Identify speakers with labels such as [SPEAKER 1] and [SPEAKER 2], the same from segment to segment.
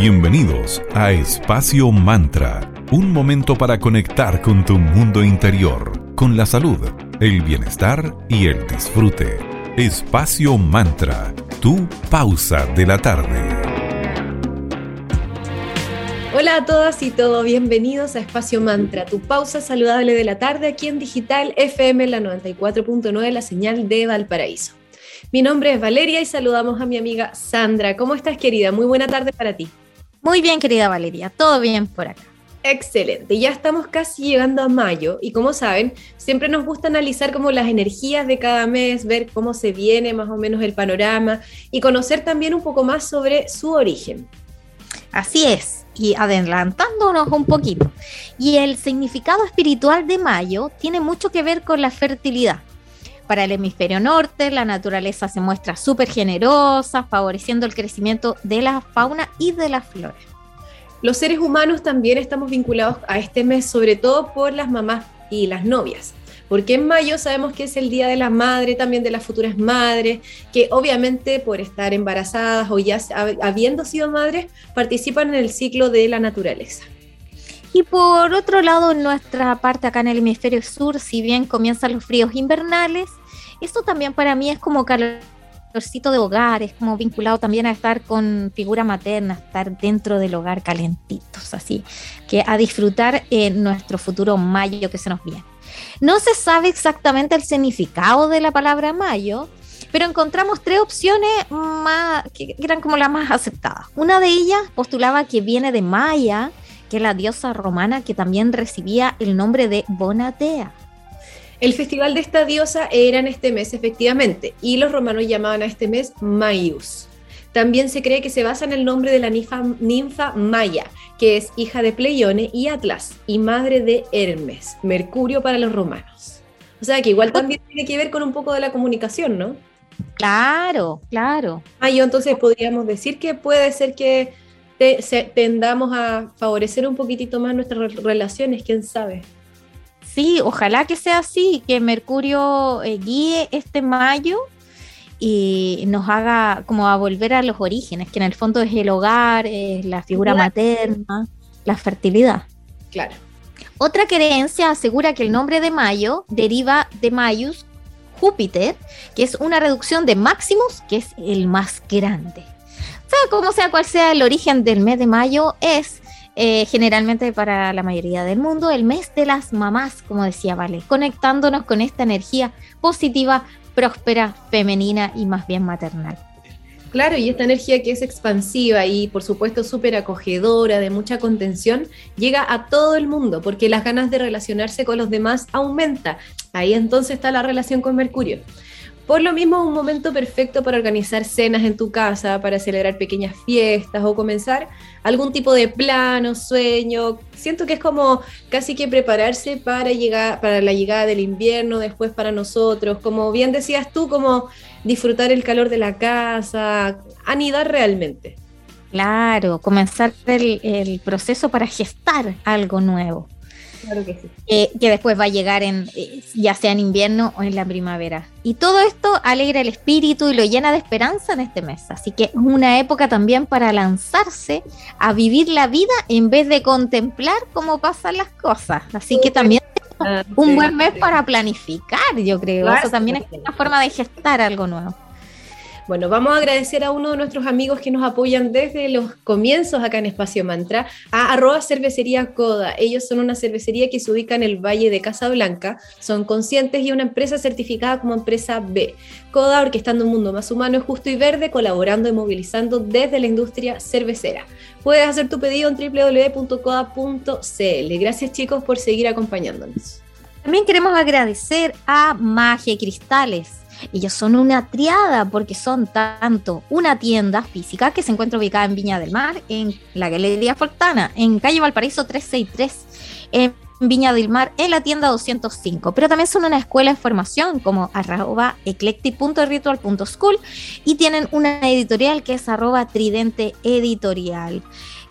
[SPEAKER 1] Bienvenidos a Espacio Mantra, un momento para conectar con tu mundo interior, con la salud, el bienestar y el disfrute. Espacio Mantra, tu pausa de la tarde.
[SPEAKER 2] Hola a todas y todos, bienvenidos a Espacio Mantra, tu pausa saludable de la tarde aquí en Digital FM, la 94.9, la señal de Valparaíso. Mi nombre es Valeria y saludamos a mi amiga Sandra. ¿Cómo estás, querida? Muy buena tarde para ti.
[SPEAKER 3] Muy bien, querida Valeria, todo bien por acá.
[SPEAKER 2] Excelente, ya estamos casi llegando a mayo y como saben, siempre nos gusta analizar como las energías de cada mes, ver cómo se viene más o menos el panorama y conocer también un poco más sobre su origen.
[SPEAKER 3] Así es, y adelantándonos un poquito. Y el significado espiritual de mayo tiene mucho que ver con la fertilidad. Para el hemisferio norte, la naturaleza se muestra súper generosa, favoreciendo el crecimiento de la fauna y de las flores.
[SPEAKER 2] Los seres humanos también estamos vinculados a este mes, sobre todo por las mamás y las novias. Porque en mayo sabemos que es el Día de la Madre, también de las futuras madres, que obviamente por estar embarazadas o ya habiendo sido madres, participan en el ciclo de la naturaleza.
[SPEAKER 3] Y por otro lado, en nuestra parte acá en el hemisferio sur, si bien comienzan los fríos invernales, esto también para mí es como calorcito de hogar, es como vinculado también a estar con figura materna, estar dentro del hogar calentitos, así que a disfrutar en nuestro futuro mayo que se nos viene. No se sabe exactamente el significado de la palabra mayo, pero encontramos tres opciones más, que eran como las más aceptadas. Una de ellas postulaba que viene de Maya, que es la diosa romana que también recibía el nombre de Bonatea.
[SPEAKER 2] El festival de esta diosa era en este mes, efectivamente, y los romanos llamaban a este mes Maius. También se cree que se basa en el nombre de la ninfa, ninfa Maya, que es hija de Pleione y Atlas, y madre de Hermes, Mercurio para los romanos. O sea que igual también tiene que ver con un poco de la comunicación, ¿no?
[SPEAKER 3] Claro, claro.
[SPEAKER 2] Mayo, entonces podríamos decir que puede ser que tendamos a favorecer un poquitito más nuestras relaciones, quién sabe.
[SPEAKER 3] Sí, ojalá que sea así, que Mercurio eh, guíe este mayo y nos haga como a volver a los orígenes, que en el fondo es el hogar, es la figura materna, la fertilidad.
[SPEAKER 2] Claro.
[SPEAKER 3] Otra creencia asegura que el nombre de Mayo deriva de Mayus, Júpiter, que es una reducción de Maximus, que es el más grande. O sea, como sea cual sea el origen del mes de mayo, es eh, generalmente para la mayoría del mundo, el mes de las mamás, como decía Vale, conectándonos con esta energía positiva, próspera, femenina y más bien maternal.
[SPEAKER 2] Claro, y esta energía que es expansiva y por supuesto súper acogedora, de mucha contención, llega a todo el mundo porque las ganas de relacionarse con los demás aumenta. Ahí entonces está la relación con Mercurio. Por lo mismo, un momento perfecto para organizar cenas en tu casa, para celebrar pequeñas fiestas o comenzar algún tipo de plan o sueño. Siento que es como casi que prepararse para, llegar, para la llegada del invierno, después para nosotros. Como bien decías tú, como disfrutar el calor de la casa, anidar realmente.
[SPEAKER 3] Claro, comenzar el proceso para gestar algo nuevo.
[SPEAKER 2] Claro que sí.
[SPEAKER 3] que después va a llegar en eh, ya sea en invierno o en la primavera. Y todo esto alegra el espíritu y lo llena de esperanza en este mes. Así que es una época también para lanzarse a vivir la vida en vez de contemplar cómo pasan las cosas. Así que también es un buen mes para planificar, yo creo. Eso también es una forma de gestar algo nuevo.
[SPEAKER 2] Bueno, vamos a agradecer a uno de nuestros amigos que nos apoyan desde los comienzos acá en Espacio Mantra, a arroba cervecería Coda. Ellos son una cervecería que se ubica en el Valle de Casablanca, son conscientes y una empresa certificada como empresa B. Coda, orquestando un mundo más humano, justo y verde, colaborando y movilizando desde la industria cervecera. Puedes hacer tu pedido en www.coda.cl. Gracias chicos por seguir acompañándonos.
[SPEAKER 3] También queremos agradecer a Magia Cristales ellos son una triada porque son tanto una tienda física que se encuentra ubicada en Viña del Mar, en la Galería Fortana, en calle Valparaíso 363, en Viña del Mar, en la tienda 205. Pero también son una escuela de formación como arroba eclectic.ritual.school y tienen una editorial que es arroba tridente editorial.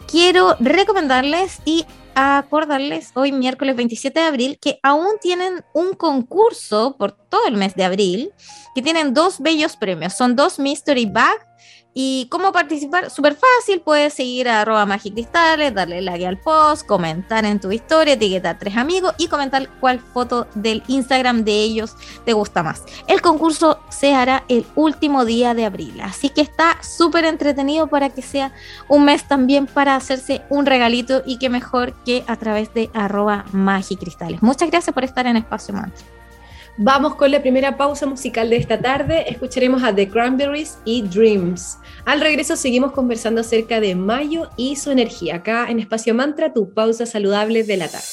[SPEAKER 3] Quiero recomendarles y acordarles hoy miércoles 27 de abril que aún tienen un concurso por todo el mes de abril que tienen dos bellos premios. Son dos mystery bag ¿Y cómo participar? Súper fácil, puedes seguir a arroba magicristales, darle like al post, comentar en tu historia, etiquetar tres amigos y comentar cuál foto del Instagram de ellos te gusta más. El concurso se hará el último día de abril, así que está súper entretenido para que sea un mes también para hacerse un regalito y que mejor que a través de arroba magicristales. Muchas gracias por estar en Espacio Mantra.
[SPEAKER 2] Vamos con la primera pausa musical de esta tarde. Escucharemos a The Cranberries y Dreams. Al regreso seguimos conversando acerca de Mayo y su energía. Acá en Espacio Mantra, tu pausa saludable de la tarde.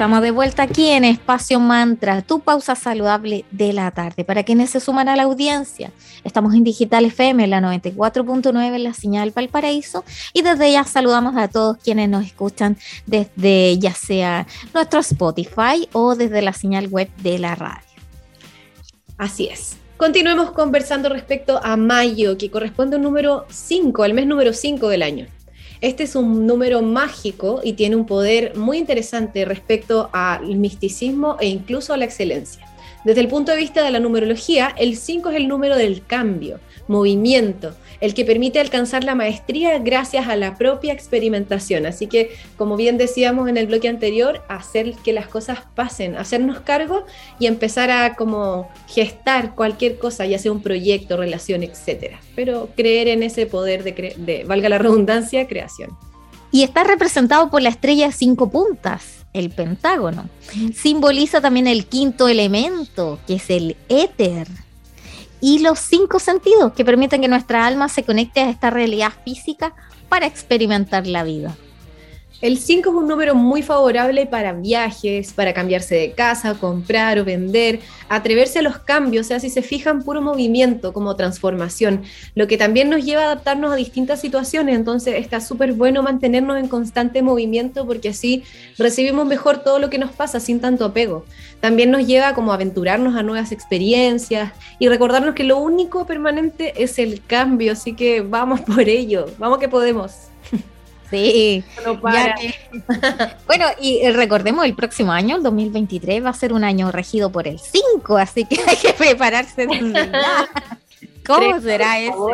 [SPEAKER 3] Estamos de vuelta aquí en Espacio Mantra, tu pausa saludable de la tarde. Para quienes se suman a la audiencia, estamos en Digital FM, la 94.9 en la señal Valparaíso. Y desde ya saludamos a todos quienes nos escuchan desde ya sea nuestro Spotify o desde la señal web de la radio.
[SPEAKER 2] Así es. Continuemos conversando respecto a mayo, que corresponde al número 5, al mes número 5 del año. Este es un número mágico y tiene un poder muy interesante respecto al misticismo e incluso a la excelencia. Desde el punto de vista de la numerología, el 5 es el número del cambio, movimiento, el que permite alcanzar la maestría gracias a la propia experimentación. Así que, como bien decíamos en el bloque anterior, hacer que las cosas pasen, hacernos cargo y empezar a como gestar cualquier cosa, ya sea un proyecto, relación, etcétera. Pero creer en ese poder de, de valga la redundancia, creación.
[SPEAKER 3] Y está representado por la estrella de cinco puntas el pentágono. Simboliza también el quinto elemento, que es el éter. Y los cinco sentidos que permiten que nuestra alma se conecte a esta realidad física para experimentar la vida.
[SPEAKER 2] El 5 es un número muy favorable para viajes, para cambiarse de casa, comprar o vender, atreverse a los cambios, o sea, si se fijan, puro movimiento como transformación, lo que también nos lleva a adaptarnos a distintas situaciones, entonces está súper bueno mantenernos en constante movimiento porque así recibimos mejor todo lo que nos pasa sin tanto apego. También nos lleva como aventurarnos a nuevas experiencias y recordarnos que lo único permanente es el cambio, así que vamos por ello, vamos que podemos.
[SPEAKER 3] Sí. bueno, y recordemos, el próximo año, el 2023, va a ser un año regido por el 5, así que hay que prepararse ¿Cómo será eso?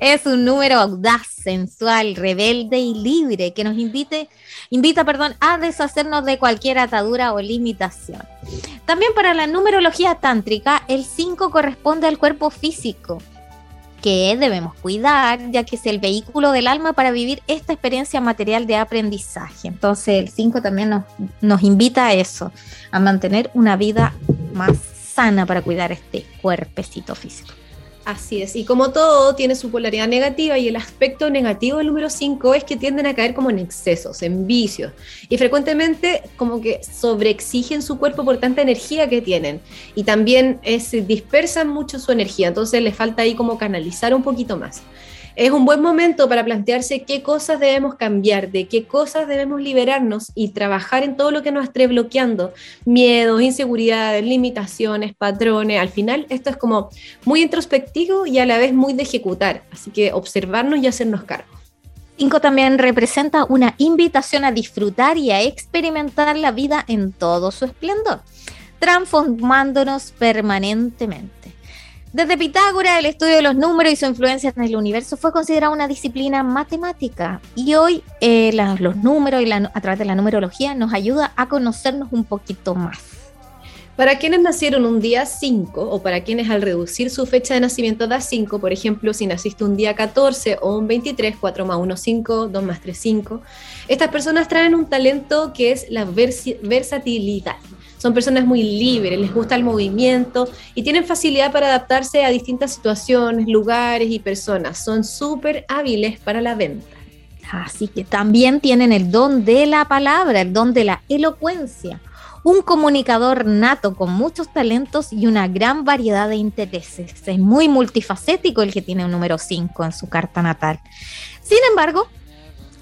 [SPEAKER 3] es un número audaz, sensual, rebelde y libre que nos invite, invita perdón, a deshacernos de cualquier atadura o limitación. También para la numerología tántrica, el 5 corresponde al cuerpo físico que debemos cuidar, ya que es el vehículo del alma para vivir esta experiencia material de aprendizaje. Entonces el 5 también nos, nos invita a eso, a mantener una vida más sana para cuidar este cuerpecito físico.
[SPEAKER 2] Así es, y como todo tiene su polaridad negativa y el aspecto negativo del número 5 es que tienden a caer como en excesos, en vicios, y frecuentemente como que sobreexigen su cuerpo por tanta energía que tienen, y también se dispersan mucho su energía, entonces les falta ahí como canalizar un poquito más es un buen momento para plantearse qué cosas debemos cambiar, de qué cosas debemos liberarnos y trabajar en todo lo que nos esté bloqueando, miedos, inseguridades, limitaciones, patrones. Al final esto es como muy introspectivo y a la vez muy de ejecutar, así que observarnos y hacernos cargo.
[SPEAKER 3] Cinco también representa una invitación a disfrutar y a experimentar la vida en todo su esplendor, transformándonos permanentemente. Desde Pitágoras, el estudio de los números y su influencia en el universo fue considerada una disciplina matemática y hoy eh, los números y a través de la numerología nos ayuda a conocernos un poquito más.
[SPEAKER 2] Para quienes nacieron un día 5 o para quienes al reducir su fecha de nacimiento da 5, por ejemplo, si naciste un día 14 o un 23, 4 más 1, 5, 2 más 3, 5, estas personas traen un talento que es la versatilidad. Son personas muy libres, les gusta el movimiento y tienen facilidad para adaptarse a distintas situaciones, lugares y personas. Son súper hábiles para la venta.
[SPEAKER 3] Así que también tienen el don de la palabra, el don de la elocuencia. Un comunicador nato con muchos talentos y una gran variedad de intereses. Es muy multifacético el que tiene un número 5 en su carta natal. Sin embargo,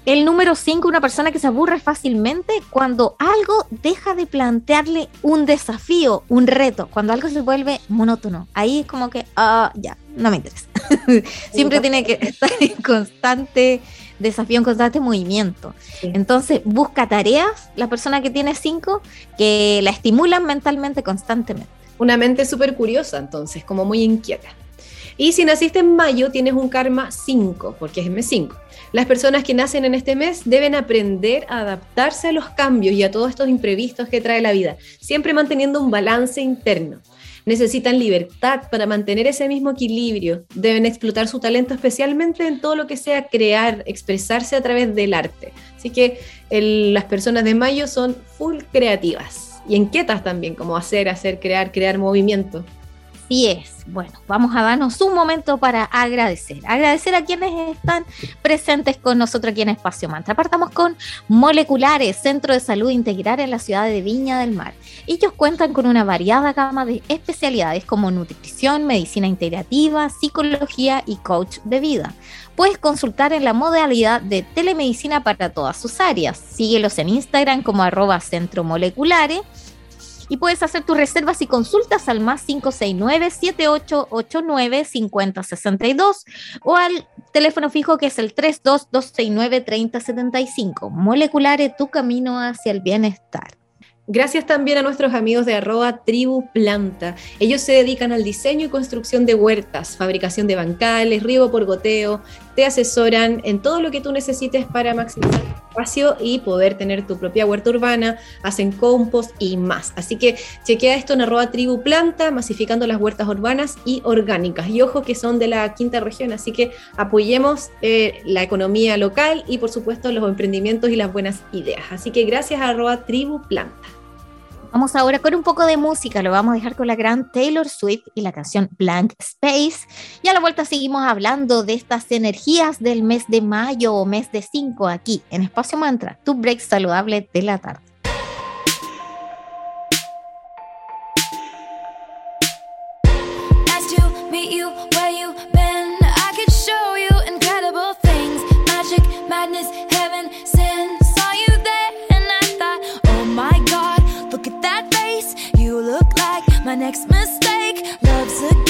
[SPEAKER 3] el número 5, una persona que se aburre fácilmente cuando algo deja de plantearle un desafío, un reto, cuando algo se vuelve monótono. Ahí es como que, ah, ya, no me interesa. Siempre tiene que estar en constante desafío, en constante movimiento. Entonces, busca tareas, la persona que tiene 5, que la estimulan mentalmente constantemente.
[SPEAKER 2] Una mente súper curiosa, entonces, como muy inquieta. Y si naciste en mayo, tienes un karma 5, porque es M5. Las personas que nacen en este mes deben aprender a adaptarse a los cambios y a todos estos imprevistos que trae la vida, siempre manteniendo un balance interno. Necesitan libertad para mantener ese mismo equilibrio. Deben explotar su talento especialmente en todo lo que sea crear, expresarse a través del arte. Así que las personas de mayo son full creativas y inquietas también, como hacer, hacer, crear, crear movimiento.
[SPEAKER 3] Así es. Bueno, vamos a darnos un momento para agradecer. Agradecer a quienes están presentes con nosotros aquí en Espacio Mantra. Partamos con Moleculares, Centro de Salud Integral en la ciudad de Viña del Mar. Ellos cuentan con una variada gama de especialidades como nutrición, medicina integrativa, psicología y coach de vida. Puedes consultar en la modalidad de telemedicina para todas sus áreas. Síguelos en Instagram como arroba centro moleculares y puedes hacer tus reservas y consultas al más 569-7889-5062 o al teléfono fijo que es el 32269-3075. Moleculares, tu camino hacia el bienestar.
[SPEAKER 2] Gracias también a nuestros amigos de arroba tribu planta. Ellos se dedican al diseño y construcción de huertas, fabricación de bancales, riego por goteo, te asesoran en todo lo que tú necesites para maximizar tu espacio y poder tener tu propia huerta urbana, hacen compost y más. Así que chequea esto en arroba tribu planta, masificando las huertas urbanas y orgánicas. Y ojo que son de la quinta región, así que apoyemos eh, la economía local y por supuesto los emprendimientos y las buenas ideas. Así que gracias a arroba tribu planta.
[SPEAKER 3] Vamos ahora con un poco de música, lo vamos a dejar con la gran Taylor Swift y la canción Blank Space. Y a la vuelta seguimos hablando de estas energías del mes de mayo o mes de 5 aquí en Espacio Mantra, tu break saludable de la tarde.
[SPEAKER 4] Next mistake. Love's a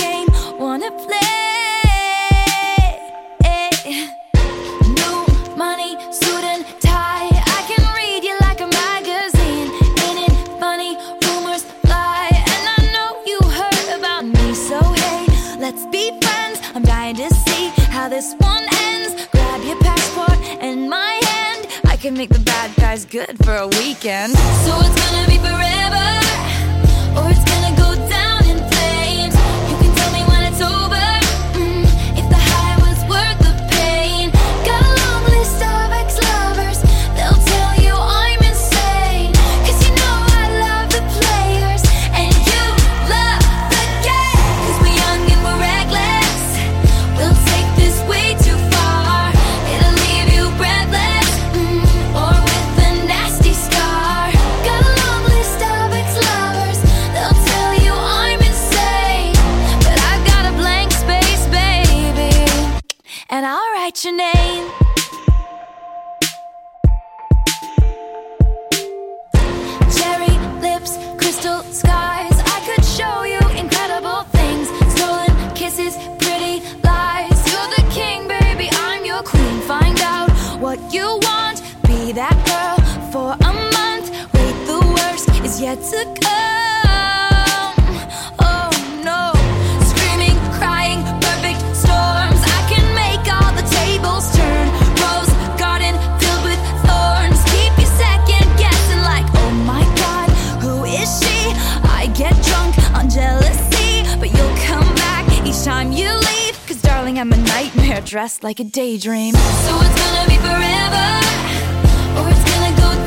[SPEAKER 4] I'm a nightmare dressed like a daydream. So it's gonna be forever, or it's gonna go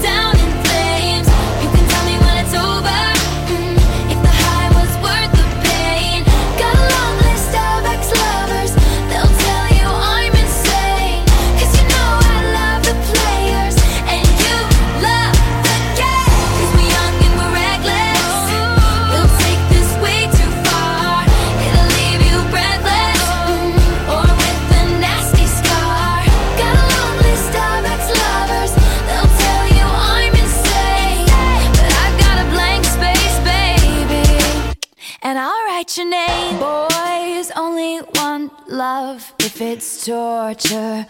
[SPEAKER 4] write your name. Boys only want love if it's torture.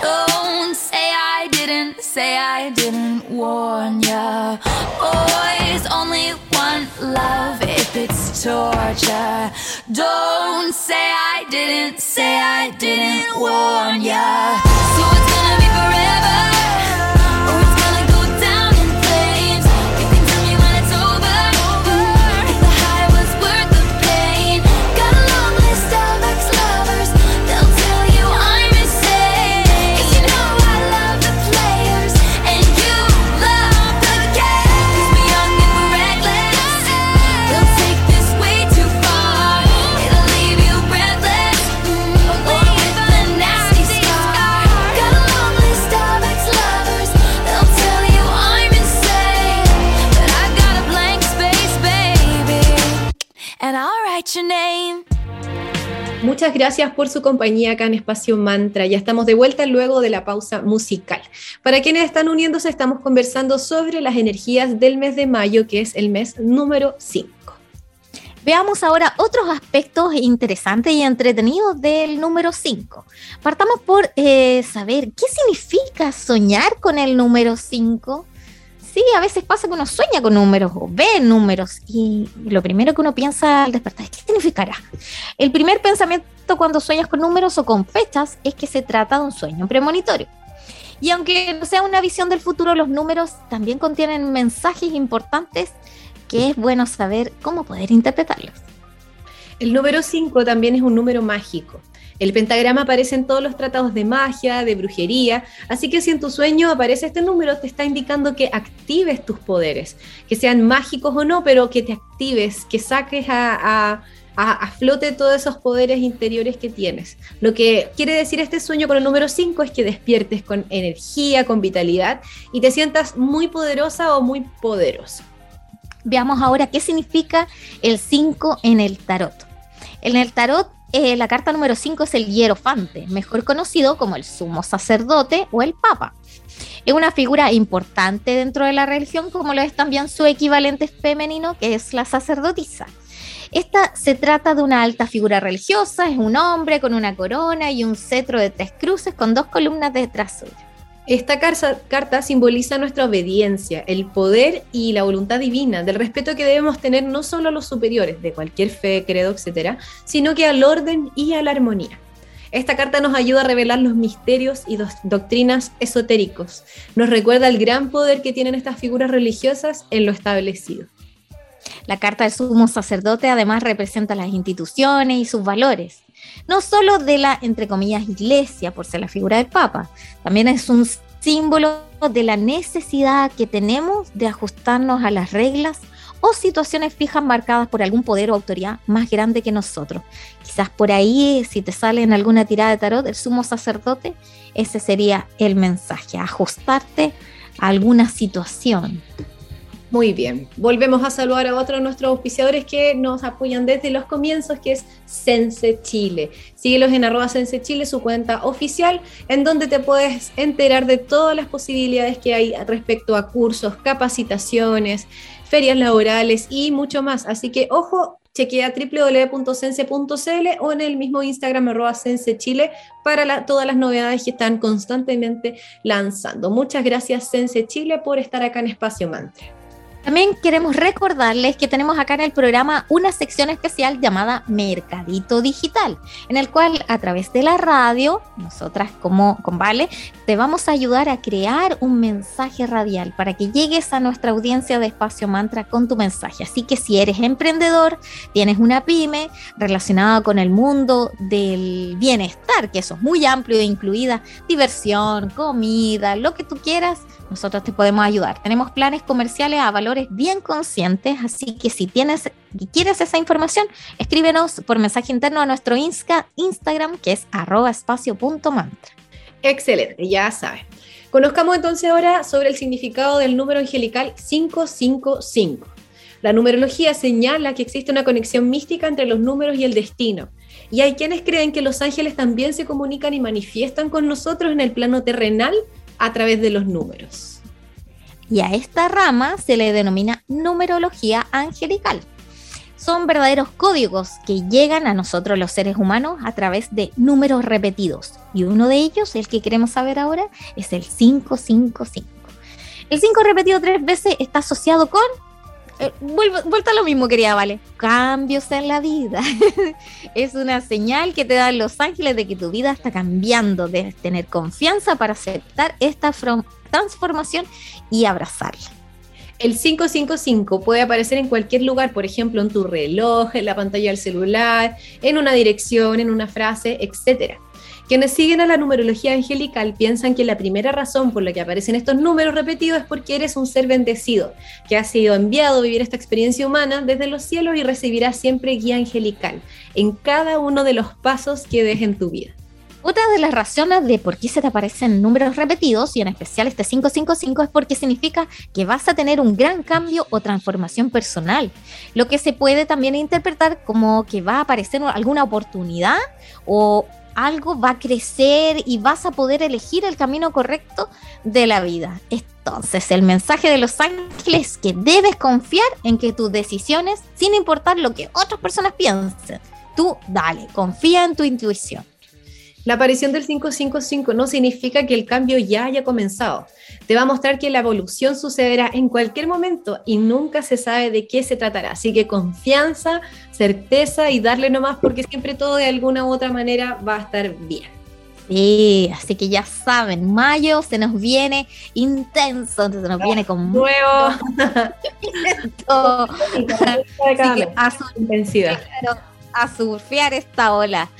[SPEAKER 4] Don't say I didn't, say I didn't warn ya. Boys only want love if it's torture. Don't say I didn't, say I didn't warn ya. So it's gonna be forever.
[SPEAKER 2] Muchas gracias por su compañía acá en Espacio Mantra. Ya estamos de vuelta luego de la pausa musical. Para quienes están uniéndose, estamos conversando sobre las energías del mes de mayo, que es el mes número 5.
[SPEAKER 3] Veamos ahora otros aspectos interesantes y entretenidos del número 5. Partamos por eh, saber qué significa soñar con el número 5. Sí, a veces pasa que uno sueña con números o ve números y lo primero que uno piensa al despertar es qué significará. El primer pensamiento cuando sueñas con números o con fechas es que se trata de un sueño premonitorio. Y aunque no sea una visión del futuro, los números también contienen mensajes importantes que es bueno saber cómo poder interpretarlos.
[SPEAKER 2] El número 5 también es un número mágico. El pentagrama aparece en todos los tratados de magia, de brujería, así que si en tu sueño aparece este número, te está indicando que actives tus poderes, que sean mágicos o no, pero que te actives, que saques a, a, flote todos esos poderes interiores que tienes. Lo que quiere decir este sueño con el número 5 es que despiertes con energía, con vitalidad y te sientas muy poderosa o muy poderoso.
[SPEAKER 3] Veamos ahora qué significa el 5 en el tarot. En el tarot eh, la carta número 5 es el hierofante, mejor conocido como el sumo sacerdote o el papa. Es una figura importante dentro de la religión, como lo es también su equivalente femenino, que es la sacerdotisa. Esta se trata de una alta figura religiosa, es un hombre con una corona y un cetro de tres cruces con dos columnas detrás suyo.
[SPEAKER 2] Esta carta simboliza nuestra obediencia, el poder y la voluntad divina, del respeto que debemos tener no solo a los superiores de cualquier fe, credo, etcétera, sino que al orden y a la armonía. Esta carta nos ayuda a revelar los misterios y doctrinas esotéricos. Nos recuerda el gran poder que tienen estas figuras religiosas en lo establecido.
[SPEAKER 3] La carta del sumo sacerdote además representa las instituciones y sus valores no solo de la, entre comillas, iglesia, por ser la figura del Papa, también es un símbolo de la necesidad que tenemos de ajustarnos a las reglas o situaciones fijas marcadas por algún poder o autoridad más grande que nosotros. Quizás por ahí, si te sale en alguna tirada de tarot, el sumo sacerdote, ese sería el mensaje, ajustarte a alguna situación.
[SPEAKER 2] Muy bien, volvemos a saludar a otros de nuestros auspiciadores que nos apoyan desde los comienzos, que es Sense Chile. Síguelos en arroba Sense Chile, su cuenta oficial, en donde te puedes enterar de todas las posibilidades que hay respecto a cursos, capacitaciones, ferias laborales y mucho más. Así que ojo, chequea www.sense.cl o en el mismo Instagram arroba Sense Chile para todas las novedades que están constantemente lanzando. Muchas gracias Sense Chile por estar acá en Espacio Mantra.
[SPEAKER 3] También queremos recordarles que tenemos acá en el programa una sección especial llamada Mercadito Digital, en el cual a través de la radio, nosotras como con Vale, te vamos a ayudar a crear un mensaje radial para que llegues a nuestra audiencia de Espacio Mantra con tu mensaje. Así que si eres emprendedor, tienes una pyme relacionada con el mundo del bienestar, que eso es muy amplio, incluida diversión, comida, lo que tú quieras, nosotros te podemos ayudar. Tenemos planes comerciales a bien conscientes, así que si tienes y quieres esa información, escríbenos por mensaje interno a nuestro Instagram, que es arroba espacio.mantra.
[SPEAKER 2] Excelente, ya saben. Conozcamos entonces ahora sobre el significado del número angelical 555. La numerología señala que existe una conexión mística entre los números y el destino. Y hay quienes creen que los ángeles también se comunican y manifiestan con nosotros en el plano terrenal a través de los números.
[SPEAKER 3] Y a esta rama se le denomina numerología angelical. Son verdaderos códigos que llegan a nosotros los seres humanos a través de números repetidos. Y uno de ellos, el que queremos saber ahora, es el 555. El 5 repetido tres veces está asociado con eh, vuelta a lo mismo, quería Vale. Cambios en la vida. es una señal que te dan los ángeles de que tu vida está cambiando. Debes tener confianza para aceptar esta transformación y abrazarla.
[SPEAKER 2] El 555 puede aparecer en cualquier lugar, por ejemplo, en tu reloj, en la pantalla del celular, en una dirección, en una frase, etcétera. Quienes siguen a la numerología angelical piensan que la primera razón por la que aparecen estos números repetidos es porque eres un ser bendecido, que ha sido enviado a vivir esta experiencia humana desde los cielos y recibirás siempre guía angelical en cada uno de los pasos que des en tu vida.
[SPEAKER 3] Otra de las razones de por qué se te aparecen números repetidos, y en especial este 555, es porque significa que vas a tener un gran cambio o transformación personal, lo que se puede también interpretar como que va a aparecer alguna oportunidad o algo va a crecer y vas a poder elegir el camino correcto de la vida. Entonces, el mensaje de los ángeles es que debes confiar en que tus decisiones, sin importar lo que otras personas piensen, tú dale, confía en tu intuición.
[SPEAKER 2] La aparición del 555 no significa que el cambio ya haya comenzado. Te va a mostrar que la evolución sucederá en cualquier momento y nunca se sabe de qué se tratará. Así que confianza, certeza y darle nomás porque siempre todo de alguna u otra manera va a estar bien.
[SPEAKER 3] Sí, así que ya saben, mayo se nos viene intenso, se nos viene con
[SPEAKER 2] nuevo.
[SPEAKER 3] a surfear esta ola.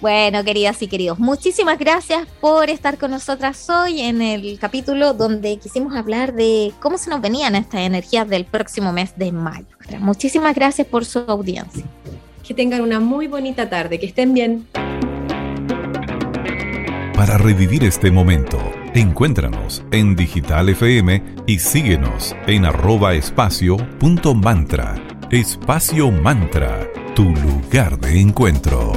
[SPEAKER 3] Bueno, queridas y queridos, muchísimas gracias por estar con nosotras hoy en el capítulo donde quisimos hablar de cómo se nos venían estas energías del próximo mes de mayo. Muchísimas gracias por su audiencia.
[SPEAKER 2] Que tengan una muy bonita tarde, que estén bien.
[SPEAKER 1] Para revivir este momento, encuéntranos en Digital FM y síguenos en arroba espacio punto mantra. Espacio Mantra, tu lugar de encuentro.